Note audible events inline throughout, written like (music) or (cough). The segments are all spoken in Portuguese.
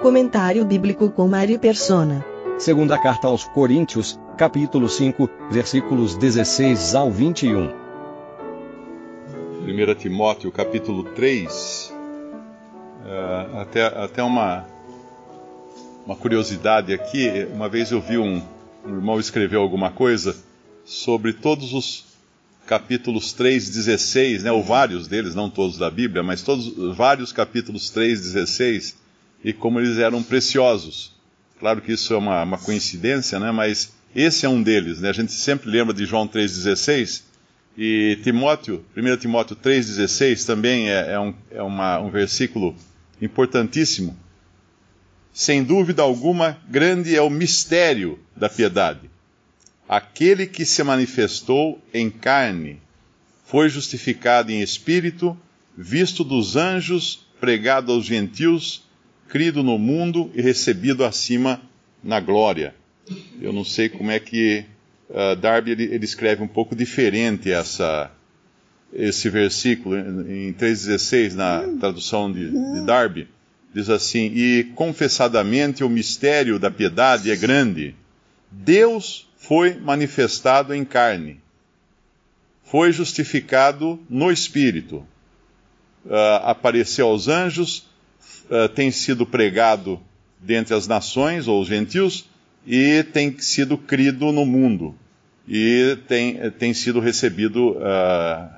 Comentário bíblico com Mari Persona. Segunda carta aos Coríntios, capítulo 5, versículos 16 ao 21. 1 Timóteo capítulo 3, uh, até, até uma, uma curiosidade aqui, uma vez eu vi um, um irmão escrever alguma coisa sobre todos os capítulos 3, 16, né, ou vários deles, não todos da Bíblia, mas todos, vários capítulos 3, 16, e como eles eram preciosos. Claro que isso é uma, uma coincidência, né, mas esse é um deles. Né? A gente sempre lembra de João 3,16, e Timóteo, 1 Timóteo 3,16 também é, é, um, é uma, um versículo importantíssimo. Sem dúvida alguma, grande é o mistério da piedade. Aquele que se manifestou em carne foi justificado em espírito, visto dos anjos, pregado aos gentios, crido no mundo e recebido acima na glória. Eu não sei como é que uh, Darby ele, ele, escreve um pouco diferente essa, esse versículo em 3,16 na tradução de, de Darby. Diz assim: E confessadamente o mistério da piedade é grande. Deus foi manifestado em carne, foi justificado no Espírito, uh, apareceu aos anjos, uh, tem sido pregado dentre as nações ou os gentios e tem sido crido no mundo e tem, tem sido recebido uh,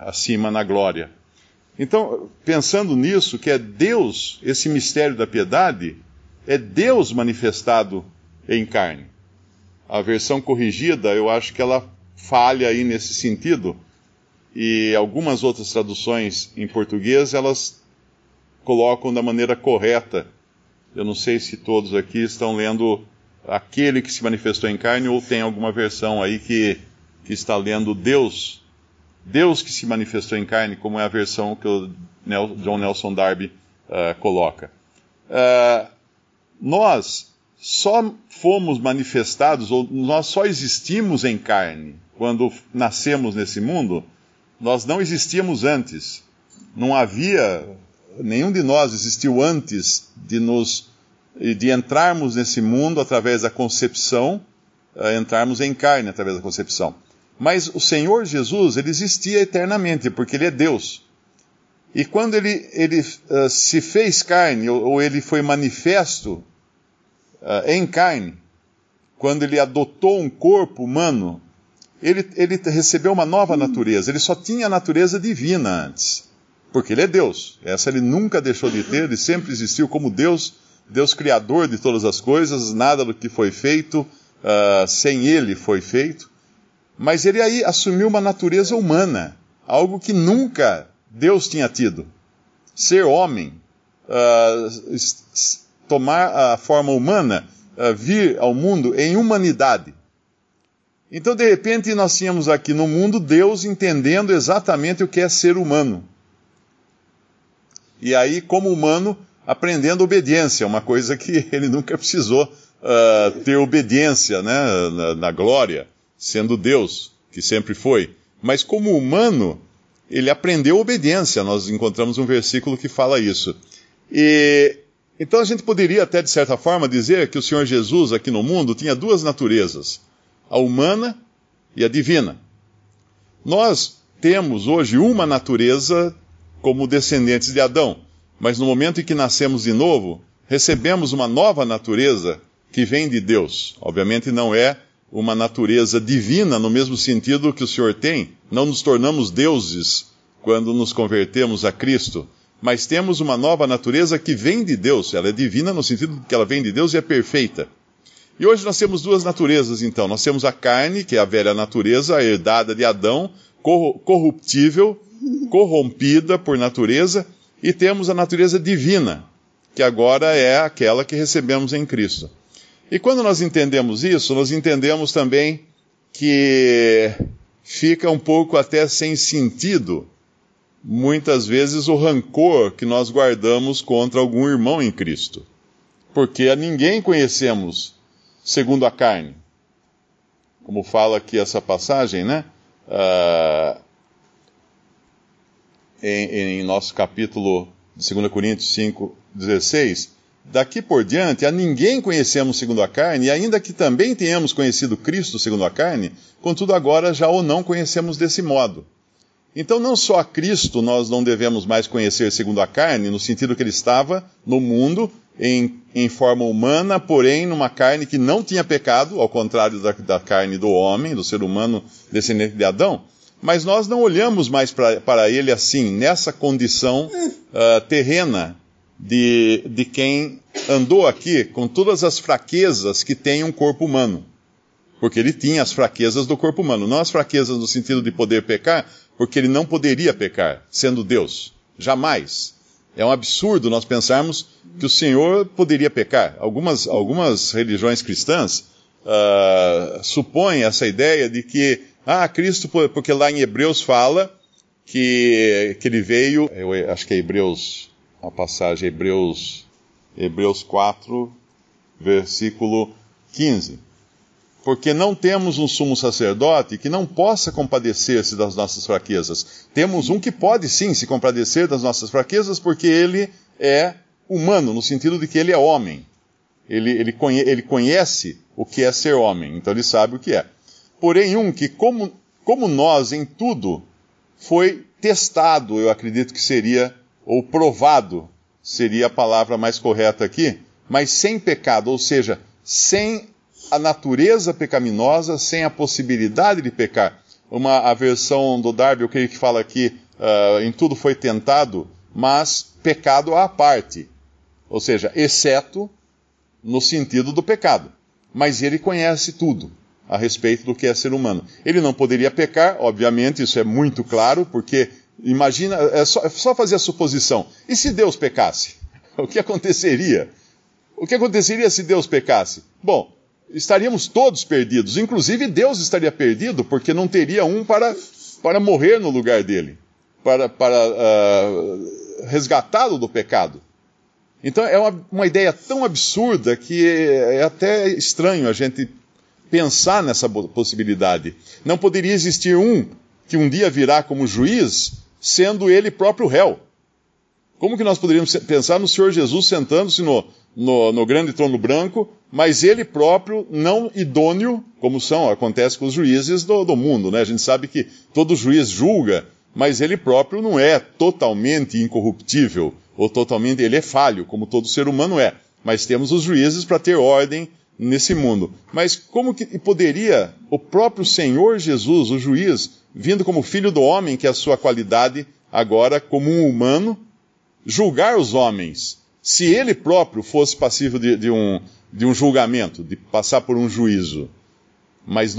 acima na glória. Então, pensando nisso, que é Deus, esse mistério da piedade, é Deus manifestado em carne. A versão corrigida, eu acho que ela falha aí nesse sentido, e algumas outras traduções em português, elas colocam da maneira correta. Eu não sei se todos aqui estão lendo aquele que se manifestou em carne, ou tem alguma versão aí que, que está lendo Deus, Deus que se manifestou em carne, como é a versão que o John Nelson Darby uh, coloca. Uh, nós só fomos manifestados, ou nós só existimos em carne quando nascemos nesse mundo, nós não existíamos antes. Não havia, nenhum de nós existiu antes de nos de entrarmos nesse mundo através da concepção, uh, entrarmos em carne através da concepção. Mas o Senhor Jesus, ele existia eternamente, porque ele é Deus. E quando ele, ele uh, se fez carne, ou, ou, ele foi manifesto uh, em carne, quando ele adotou um corpo humano, ele, ele recebeu uma nova natureza. Ele só tinha a natureza divina antes, porque ele é Deus. Essa ele nunca deixou de ter, ele sempre existiu como Deus Deus criador de todas as coisas, nada do que foi feito uh, sem ele foi feito. Mas ele aí assumiu uma natureza humana, algo que nunca Deus tinha tido. Ser homem, uh, tomar a forma humana, uh, vir ao mundo em humanidade. Então, de repente, nós tínhamos aqui no mundo Deus entendendo exatamente o que é ser humano. E aí, como humano, aprendendo obediência, uma coisa que (laughs) ele nunca precisou uh, ter obediência né, na, na, glória, sendo Deus, que sempre foi. Mas como humano, ele aprendeu obediência. Nós encontramos um versículo que fala isso. E então a gente poderia até de certa forma dizer que o Senhor Jesus aqui no mundo tinha duas naturezas, a humana e a divina. Nós temos hoje uma natureza como descendentes de Adão mas no momento em que nascemos de novo, recebemos uma nova natureza que vem de Deus. Obviamente não é uma natureza divina no mesmo sentido que o Senhor tem. Não nos tornamos deuses quando nos convertemos a Cristo, mas temos uma nova natureza que vem de Deus. Ela é divina no sentido que ela vem de Deus e é perfeita. E hoje nós temos duas naturezas, então. Nós temos a carne, que é a velha natureza, a herdada de Adão, corruptível, corrompida por natureza, e temos a natureza divina, que agora é aquela que recebemos em Cristo. E quando nós entendemos isso, nós entendemos também que fica um pouco até sem sentido, muitas vezes, o rancor que nós guardamos contra algum irmão em Cristo. Porque a ninguém conhecemos segundo a carne. Como fala aqui essa passagem, né? Uh, em, em nosso capítulo de 2 Coríntios 5, 16 Daqui por diante, a ninguém conhecemos segundo a carne, e ainda que também tenhamos conhecido Cristo segundo a carne, contudo agora já o não conhecemos desse modo. Então, não só a Cristo nós não devemos mais conhecer segundo a carne, no sentido que ele estava no mundo, em, em forma humana, porém numa carne que não tinha pecado, ao contrário da, da carne do homem, do ser humano descendente de Adão, mas nós não olhamos mais para ele assim, nessa condição uh, terrena de, de quem andou aqui com todas as fraquezas que tem um corpo humano. Porque ele tinha as fraquezas do corpo humano, não as fraquezas no sentido de poder pecar, porque ele não poderia pecar, sendo Deus. Jamais. É um absurdo nós pensarmos que o Senhor poderia pecar. Algumas, algumas religiões cristãs uh, supõem essa ideia de que, ah, Cristo, porque lá em Hebreus fala que, que ele veio, eu acho que é Hebreus a passagem Hebreus, Hebreus 4, versículo 15. Porque não temos um sumo sacerdote que não possa compadecer-se das nossas fraquezas. Temos um que pode sim se compadecer das nossas fraquezas, porque ele é humano, no sentido de que ele é homem. Ele, ele, conhe, ele conhece o que é ser homem, então ele sabe o que é. Porém, um que, como, como nós em tudo, foi testado, eu acredito que seria ou provado seria a palavra mais correta aqui, mas sem pecado, ou seja, sem a natureza pecaminosa, sem a possibilidade de pecar. Uma a versão do Darby, eu creio que fala aqui, uh, em tudo foi tentado, mas pecado à parte. Ou seja, exceto no sentido do pecado. Mas ele conhece tudo a respeito do que é ser humano. Ele não poderia pecar, obviamente, isso é muito claro, porque Imagina, é só, é só fazer a suposição. E se Deus pecasse? (laughs) O que aconteceria? O que aconteceria se Deus pecasse? Bom, estaríamos todos perdidos. Inclusive Deus estaria perdido, porque não teria um para, para morrer no lugar dele, para, para uh, resgatá-lo do pecado. Então é uma, uma ideia tão absurda que é até estranho a gente pensar nessa possibilidade. Não poderia existir um que um dia virá como juiz sendo ele próprio réu. Como que nós poderíamos pensar no Senhor Jesus sentando-se no, no, no, grande trono branco, mas ele próprio não idôneo, como são, acontece com os juízes do, do mundo, né? A gente sabe que todo juiz julga, mas ele próprio não é totalmente incorruptível, ou totalmente, ele é falho, como todo ser humano é. Mas temos os juízes para ter ordem nesse mundo. Mas como que poderia o próprio Senhor Jesus, o juiz, vindo como filho do homem, que é a sua qualidade, agora como um humano, julgar os homens, se ele próprio fosse passível de, de, um, de um julgamento, de passar por um juízo. Mas,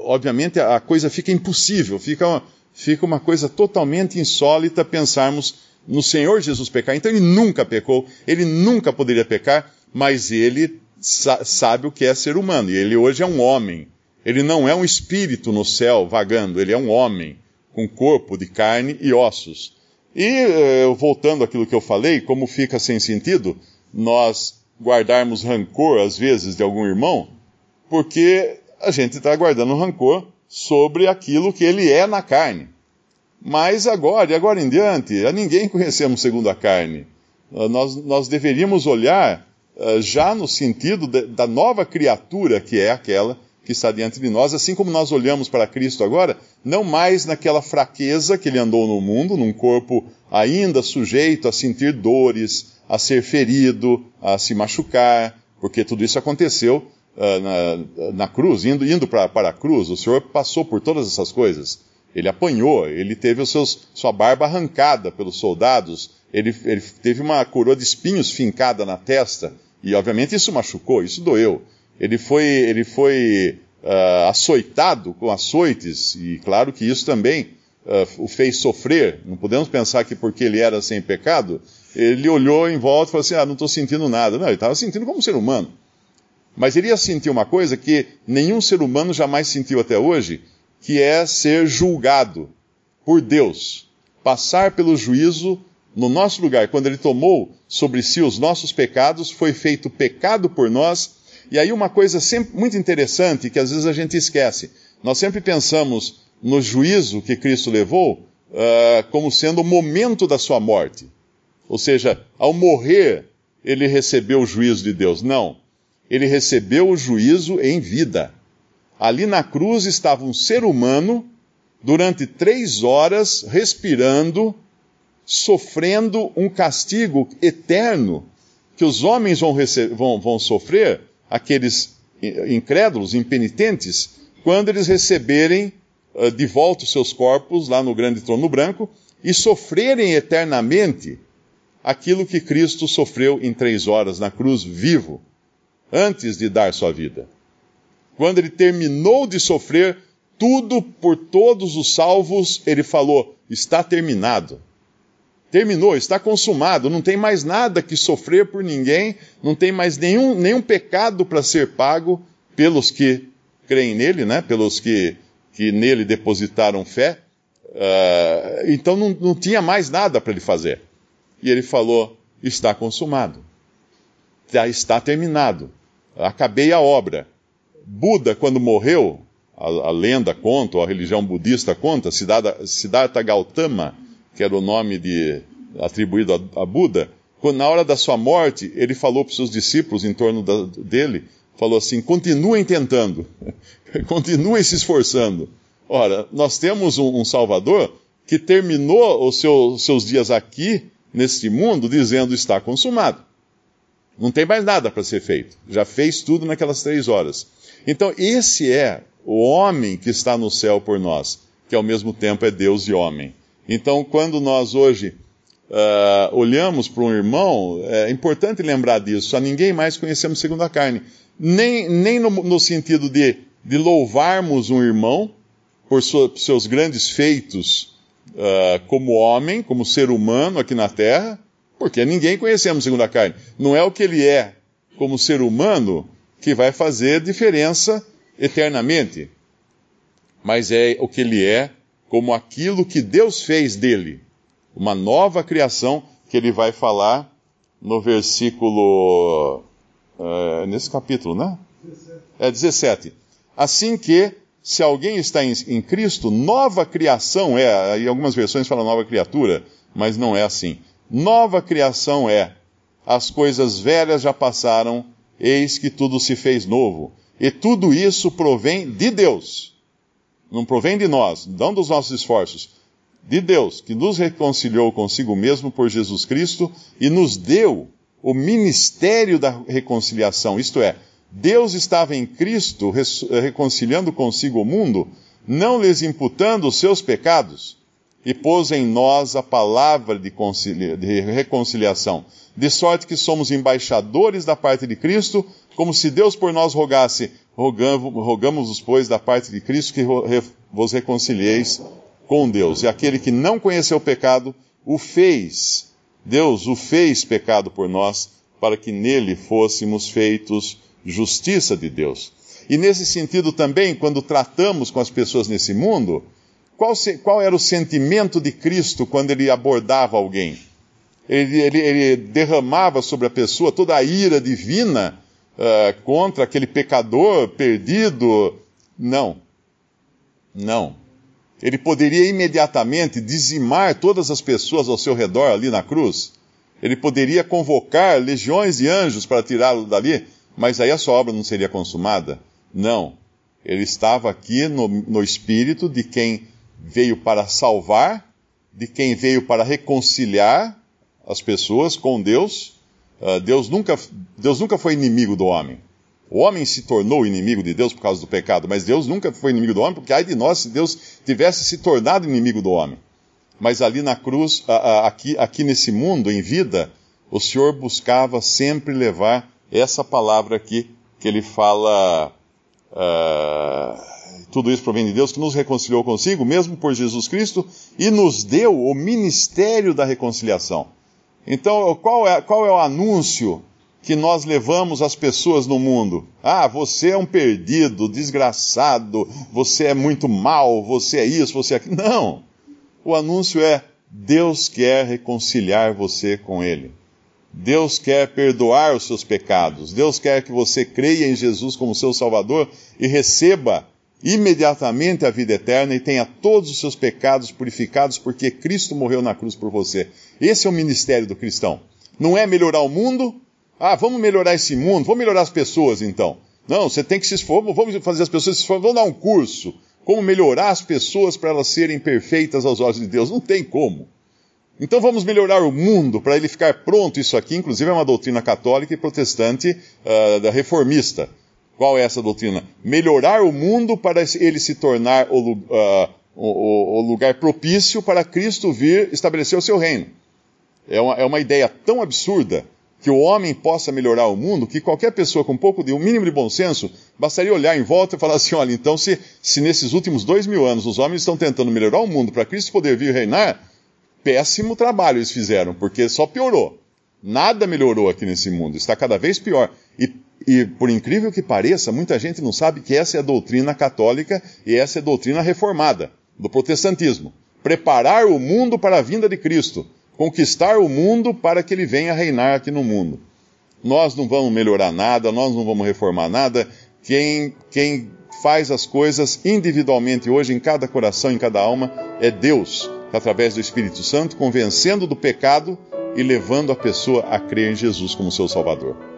obviamente, a coisa fica impossível, fica uma, fica uma coisa totalmente insólita pensarmos no Senhor Jesus pecar. Então, ele nunca pecou, ele nunca poderia pecar, mas ele sa sabe o que é ser humano, e ele hoje é um homem ele não é um espírito no céu vagando, ele é um homem com corpo de carne e ossos. E eh, voltando àquilo que eu falei, como fica sem sentido nós guardarmos rancor às vezes de algum irmão, porque a gente está guardando rancor sobre aquilo que ele é na carne. Mas agora, e agora em diante, a ninguém conhecemos segundo a carne. Nós, nós deveríamos olhar já no sentido da nova criatura que é aquela que está diante de nós, assim como nós olhamos para Cristo agora, não mais naquela fraqueza que ele andou no mundo, num corpo ainda sujeito a sentir dores, a ser ferido, a se machucar, porque tudo isso aconteceu uh, na, na, cruz, indo, indo para a cruz. O Senhor passou por todas essas coisas. Ele apanhou, ele teve os seus, sua barba arrancada pelos soldados, ele, ele teve uma coroa de espinhos fincada na testa, e obviamente isso machucou, isso doeu. Ele foi, ele foi uh, açoitado com açoites, e claro que isso também uh, o fez sofrer, não podemos pensar que porque ele era sem pecado, ele olhou em volta e falou assim: Ah, não estou sentindo nada. Não, ele estava sentindo como ser humano. Mas ele ia sentir uma coisa que nenhum ser humano jamais sentiu até hoje, que é ser julgado por Deus. Passar pelo juízo no nosso lugar. Quando ele tomou sobre si os nossos pecados, foi feito pecado por nós. E aí, uma coisa sempre muito interessante que às vezes a gente esquece: nós sempre pensamos no juízo que Cristo levou uh, como sendo o momento da sua morte. Ou seja, ao morrer, ele recebeu o juízo de Deus. Não. Ele recebeu o juízo em vida. Ali na cruz estava um ser humano durante três horas respirando, sofrendo um castigo eterno que os homens vão, vão, vão sofrer, aqueles incrédulos, impenitentes, quando eles receberem uh, de volta os seus corpos lá no grande trono branco e sofrerem eternamente aquilo que Cristo sofreu em três horas na cruz, vivo, antes de dar sua vida. Quando ele terminou de sofrer tudo por todos os salvos, ele falou: está terminado. Terminou, está consumado, não tem mais nada que sofrer por ninguém, não tem mais nenhum, nenhum pecado para ser pago pelos que creem nele, né? pelos que, que nele depositaram fé. Uh, então não, não tinha mais nada para ele fazer. E ele falou: está consumado, está terminado, acabei a obra. Buda, quando morreu, a, a lenda conta, ou a religião budista conta, Siddhartha, Siddhartha Gautama, que era o nome de, atribuído a, a Buda, quando, na hora da sua morte, ele falou para os seus discípulos em torno da, dele, falou assim: continuem tentando, (laughs) continuem se esforçando. Ora, nós temos um, um Salvador que terminou os seu, seus dias aqui, neste mundo, dizendo está consumado. Não tem mais nada para ser feito. Já fez tudo naquelas três horas. Então, esse é o homem que está no céu por nós, que ao mesmo tempo é Deus e homem. Então, quando nós hoje uh, olhamos para um irmão, é importante lembrar disso. A ninguém mais conhecemos segundo a carne. Nem, nem no, no sentido de, de louvarmos um irmão por seus grandes feitos uh, como homem, como ser humano aqui na terra, porque ninguém conhecemos segundo a carne. Não é o que ele é como ser humano que vai fazer diferença eternamente, mas é o que ele é como aquilo que Deus fez dele, uma nova criação que ele vai falar no versículo. Uh, nesse capítulo, né? 17. É 17. Assim que, se alguém está em, em Cristo, nova criação é. Em algumas versões fala nova criatura, mas não é assim. Nova criação é. As coisas velhas já passaram, eis que tudo se fez novo. E tudo isso provém de Deus não provém de nós, não dos nossos esforços, de Deus, que nos reconciliou consigo mesmo por Jesus Cristo e nos deu o ministério da reconciliação. Isto é, Deus estava em Cristo reconciliando consigo o mundo, não lhes imputando os seus pecados, e pôs em nós a palavra de, de reconciliação, de sorte que somos embaixadores da parte de Cristo, como se Deus por nós rogasse, rogamos-vos, pois, da parte de Cristo, que vos reconcilieis com Deus. E aquele que não conheceu o pecado, o fez. Deus o fez pecado por nós, para que nele fôssemos feitos justiça de Deus. E nesse sentido também, quando tratamos com as pessoas nesse mundo, qual, se, qual era o sentimento de Cristo quando ele abordava alguém? Ele, ele, ele derramava sobre a pessoa toda a ira divina uh, contra aquele pecador perdido. Não. Não. Ele poderia imediatamente dizimar todas as pessoas ao seu redor ali na cruz. Ele poderia convocar legiões de anjos para tirá-lo dali, mas aí a sua obra não seria consumada. Não. Ele estava aqui no, no espírito de quem veio para salvar, de quem veio para reconciliar as pessoas com Deus Uh, Deus, nunca, Deus nunca foi inimigo do homem. O homem se tornou inimigo de Deus por causa do pecado, mas Deus nunca foi inimigo do homem, porque ai de nós se Deus tivesse se tornado inimigo do homem. Mas ali na cruz, aqui, aqui nesse mundo, em vida, o Senhor buscava sempre levar essa palavra aqui, que ele fala. Uh, tudo isso provém de Deus, que nos reconciliou consigo, mesmo por Jesus Cristo, e nos deu o ministério da reconciliação. Então, qual é, qual é o anúncio que nós levamos às pessoas no mundo? Ah, você é um perdido, desgraçado, você é muito mal, você é isso, você é aquilo. Não! O anúncio é: Deus quer reconciliar você com Ele. Deus quer perdoar os seus pecados. Deus quer que você creia em Jesus como seu Salvador e receba imediatamente a vida eterna e tenha todos os seus pecados purificados porque Cristo morreu na cruz por você. Esse é o ministério do cristão. Não é melhorar o mundo. Ah, vamos melhorar esse mundo, vamos melhorar as pessoas então. Não, você tem que se esforçar, vamos fazer as pessoas se esforçar, vamos dar um curso. Como melhorar as pessoas para elas serem perfeitas aos olhos de Deus. Não tem como. Então vamos melhorar o mundo para ele ficar pronto. Isso aqui, inclusive, é uma doutrina católica e protestante uh, da reformista. Qual é essa doutrina? Melhorar o mundo para ele se tornar o, uh, o, o lugar propício para Cristo vir estabelecer o seu reino. É uma, é uma ideia tão absurda que o homem possa melhorar o mundo, que qualquer pessoa com um pouco de um mínimo de bom senso bastaria olhar em volta e falar assim: olha, então se, se nesses últimos dois mil anos os homens estão tentando melhorar o mundo para Cristo poder vir reinar, péssimo trabalho eles fizeram, porque só piorou. Nada melhorou aqui nesse mundo, está cada vez pior. E, e, por incrível que pareça, muita gente não sabe que essa é a doutrina católica e essa é a doutrina reformada do protestantismo. Preparar o mundo para a vinda de Cristo, conquistar o mundo para que ele venha reinar aqui no mundo. Nós não vamos melhorar nada, nós não vamos reformar nada. Quem, quem faz as coisas individualmente hoje em cada coração, em cada alma, é Deus através do Espírito Santo, convencendo do pecado e levando a pessoa a crer em Jesus como seu Salvador.